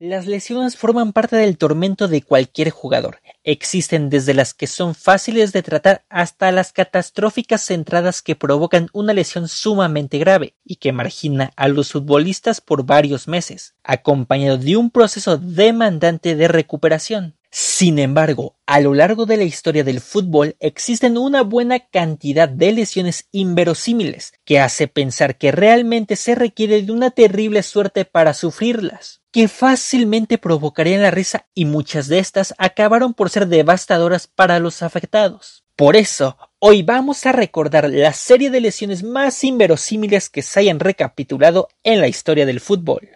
Las lesiones forman parte del tormento de cualquier jugador. Existen desde las que son fáciles de tratar hasta las catastróficas centradas que provocan una lesión sumamente grave y que margina a los futbolistas por varios meses, acompañado de un proceso demandante de recuperación. Sin embargo, a lo largo de la historia del fútbol existen una buena cantidad de lesiones inverosímiles que hace pensar que realmente se requiere de una terrible suerte para sufrirlas, que fácilmente provocarían la risa y muchas de estas acabaron por ser devastadoras para los afectados. Por eso, hoy vamos a recordar la serie de lesiones más inverosímiles que se hayan recapitulado en la historia del fútbol.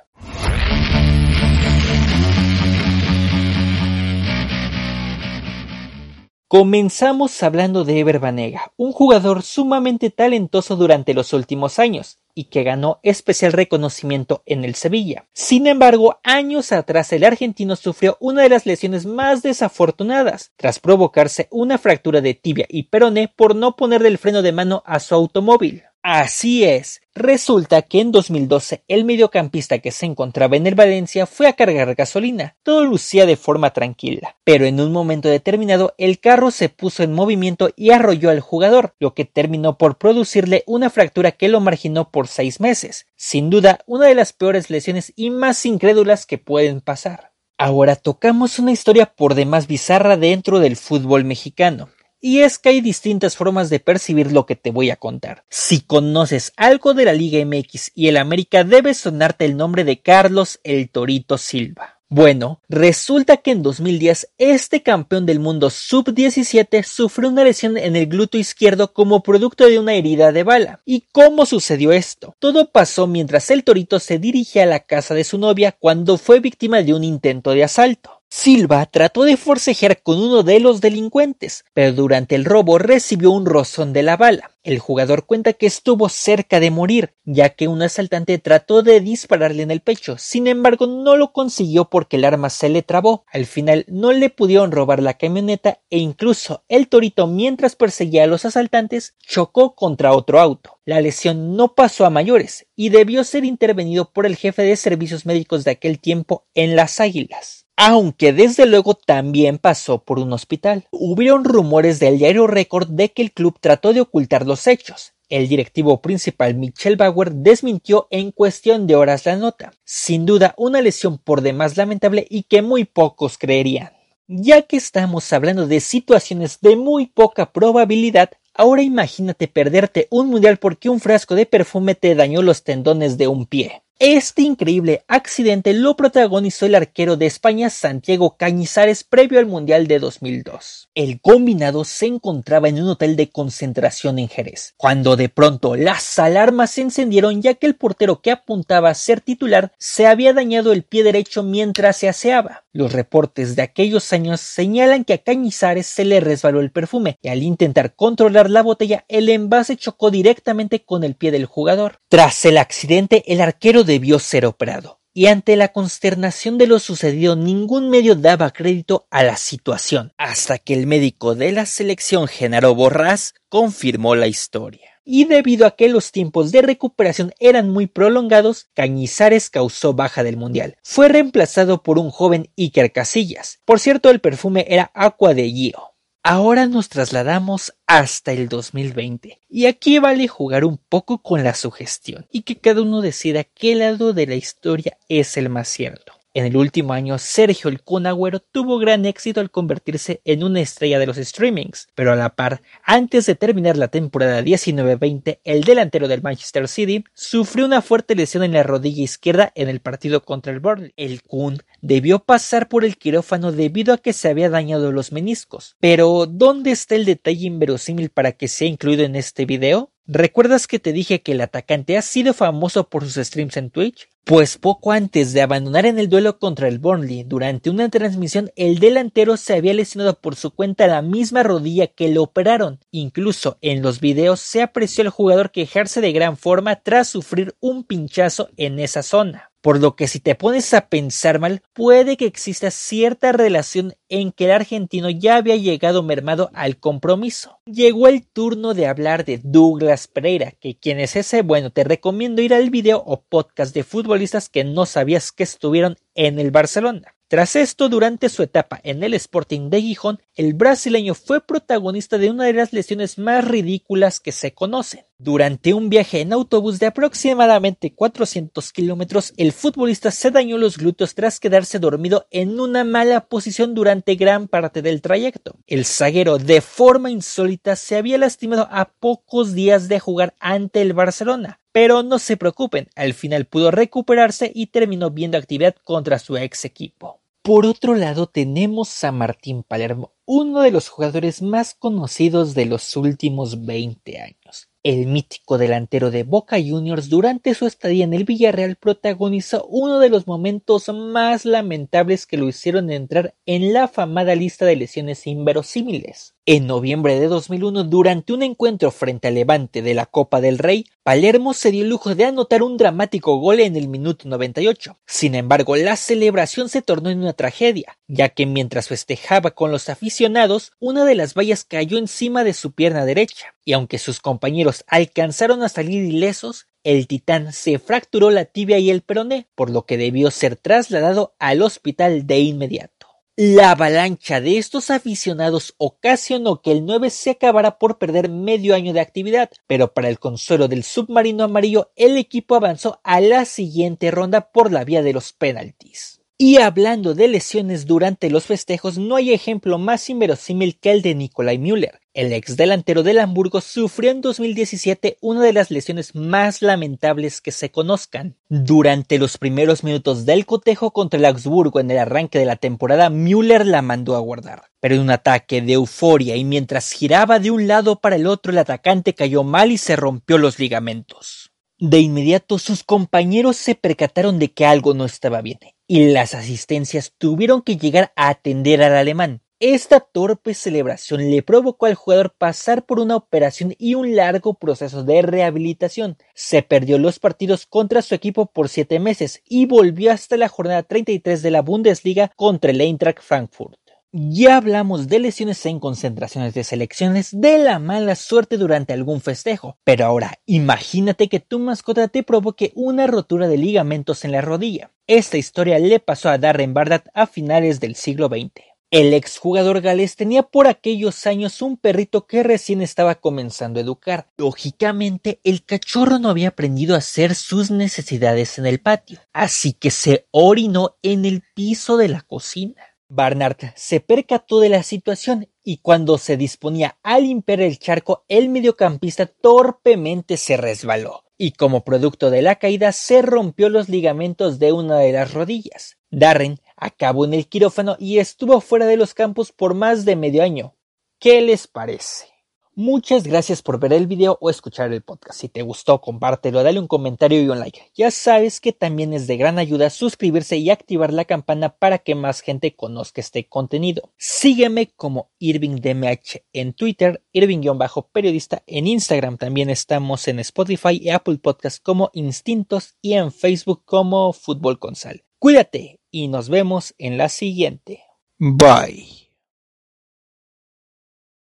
Comenzamos hablando de Ever Banega, un jugador sumamente talentoso durante los últimos años y que ganó especial reconocimiento en el Sevilla. Sin embargo, años atrás el argentino sufrió una de las lesiones más desafortunadas, tras provocarse una fractura de tibia y peroné por no poner del freno de mano a su automóvil. Así es. Resulta que en 2012 el mediocampista que se encontraba en el Valencia fue a cargar gasolina. Todo lucía de forma tranquila, pero en un momento determinado el carro se puso en movimiento y arrolló al jugador, lo que terminó por producirle una fractura que lo marginó por seis meses. Sin duda, una de las peores lesiones y más incrédulas que pueden pasar. Ahora tocamos una historia por demás bizarra dentro del fútbol mexicano. Y es que hay distintas formas de percibir lo que te voy a contar. Si conoces algo de la Liga MX y el América, debe sonarte el nombre de Carlos el Torito Silva. Bueno, resulta que en 2010 este campeón del mundo sub-17 sufrió una lesión en el glúteo izquierdo como producto de una herida de bala. ¿Y cómo sucedió esto? Todo pasó mientras el torito se dirigía a la casa de su novia cuando fue víctima de un intento de asalto. Silva trató de forcejear con uno de los delincuentes, pero durante el robo recibió un rozón de la bala. El jugador cuenta que estuvo cerca de morir, ya que un asaltante trató de dispararle en el pecho, sin embargo no lo consiguió porque el arma se le trabó. Al final no le pudieron robar la camioneta e incluso el torito mientras perseguía a los asaltantes chocó contra otro auto. La lesión no pasó a mayores y debió ser intervenido por el jefe de servicios médicos de aquel tiempo en las Águilas aunque desde luego también pasó por un hospital. Hubieron rumores del diario Record de que el club trató de ocultar los hechos. El directivo principal Michel Bauer desmintió en cuestión de horas la nota. Sin duda una lesión por demás lamentable y que muy pocos creerían. Ya que estamos hablando de situaciones de muy poca probabilidad, ahora imagínate perderte un mundial porque un frasco de perfume te dañó los tendones de un pie. Este increíble accidente lo protagonizó el arquero de España Santiago Cañizares previo al Mundial de 2002. El combinado se encontraba en un hotel de concentración en Jerez, cuando de pronto las alarmas se encendieron ya que el portero que apuntaba a ser titular se había dañado el pie derecho mientras se aseaba. Los reportes de aquellos años señalan que a Cañizares se le resbaló el perfume y al intentar controlar la botella el envase chocó directamente con el pie del jugador. Tras el accidente el arquero debió ser operado y ante la consternación de lo sucedido ningún medio daba crédito a la situación, hasta que el médico de la selección Genaro Borrás confirmó la historia. Y debido a que los tiempos de recuperación eran muy prolongados, Cañizares causó baja del mundial. Fue reemplazado por un joven Iker Casillas. Por cierto, el perfume era Aqua de Gio. Ahora nos trasladamos hasta el 2020 y aquí vale jugar un poco con la sugestión y que cada uno decida qué lado de la historia es el más cierto. En el último año, Sergio el Kun tuvo gran éxito al convertirse en una estrella de los streamings, pero a la par, antes de terminar la temporada 19-20, el delantero del Manchester City sufrió una fuerte lesión en la rodilla izquierda en el partido contra el Burnley. El Kun debió pasar por el quirófano debido a que se había dañado los meniscos. Pero, ¿dónde está el detalle inverosímil para que sea incluido en este video? ¿Recuerdas que te dije que el atacante ha sido famoso por sus streams en Twitch? Pues poco antes de abandonar en el duelo contra el Burnley, durante una transmisión, el delantero se había lesionado por su cuenta la misma rodilla que le operaron. Incluso en los videos se apreció al jugador quejarse de gran forma tras sufrir un pinchazo en esa zona. Por lo que si te pones a pensar mal, puede que exista cierta relación en que el argentino ya había llegado mermado al compromiso. Llegó el turno de hablar de Douglas Pereira, que quien es ese, bueno, te recomiendo ir al video o podcast de fútbol futbolistas que no sabías que estuvieron en el Barcelona. Tras esto, durante su etapa en el Sporting de Gijón, el brasileño fue protagonista de una de las lesiones más ridículas que se conocen. Durante un viaje en autobús de aproximadamente 400 kilómetros, el futbolista se dañó los glúteos tras quedarse dormido en una mala posición durante gran parte del trayecto. El zaguero, de forma insólita, se había lastimado a pocos días de jugar ante el Barcelona. Pero no se preocupen, al final pudo recuperarse y terminó viendo actividad contra su ex equipo. Por otro lado tenemos a Martín Palermo, uno de los jugadores más conocidos de los últimos 20 años. El mítico delantero de Boca Juniors durante su estadía en el Villarreal protagonizó uno de los momentos más lamentables que lo hicieron entrar en la afamada lista de lesiones inverosímiles. En noviembre de 2001, durante un encuentro frente al Levante de la Copa del Rey, Palermo se dio el lujo de anotar un dramático gol en el minuto 98. Sin embargo, la celebración se tornó en una tragedia, ya que mientras festejaba con los aficionados, una de las vallas cayó encima de su pierna derecha, y aunque sus compañeros alcanzaron a salir ilesos, el titán se fracturó la tibia y el peroné, por lo que debió ser trasladado al hospital de inmediato. La avalancha de estos aficionados ocasionó que el 9 se acabara por perder medio año de actividad, pero para el consuelo del submarino amarillo el equipo avanzó a la siguiente ronda por la vía de los penaltis. Y hablando de lesiones durante los festejos, no hay ejemplo más inverosímil que el de Nikolai Müller. El ex delantero del Hamburgo sufrió en 2017 una de las lesiones más lamentables que se conozcan. Durante los primeros minutos del cotejo contra el Augsburgo en el arranque de la temporada, Müller la mandó a guardar. Pero en un ataque de euforia y mientras giraba de un lado para el otro, el atacante cayó mal y se rompió los ligamentos. De inmediato sus compañeros se percataron de que algo no estaba bien y las asistencias tuvieron que llegar a atender al alemán. Esta torpe celebración le provocó al jugador pasar por una operación y un largo proceso de rehabilitación. Se perdió los partidos contra su equipo por siete meses y volvió hasta la jornada 33 de la Bundesliga contra el Eintracht Frankfurt. Ya hablamos de lesiones en concentraciones de selecciones, de la mala suerte durante algún festejo, pero ahora imagínate que tu mascota te provoque una rotura de ligamentos en la rodilla. Esta historia le pasó a Darren Bardat a finales del siglo XX. El exjugador galés tenía por aquellos años un perrito que recién estaba comenzando a educar. Lógicamente, el cachorro no había aprendido a hacer sus necesidades en el patio, así que se orinó en el piso de la cocina. Barnard se percató de la situación y cuando se disponía a limpiar el charco, el mediocampista torpemente se resbaló y como producto de la caída se rompió los ligamentos de una de las rodillas. Darren acabó en el quirófano y estuvo fuera de los campos por más de medio año. ¿Qué les parece? Muchas gracias por ver el video o escuchar el podcast. Si te gustó, compártelo, dale un comentario y un like. Ya sabes que también es de gran ayuda suscribirse y activar la campana para que más gente conozca este contenido. Sígueme como IrvingDMH en Twitter, Irving-periodista en Instagram. También estamos en Spotify y Apple Podcast como Instintos y en Facebook como Fútbol con Sal. Cuídate y nos vemos en la siguiente. Bye.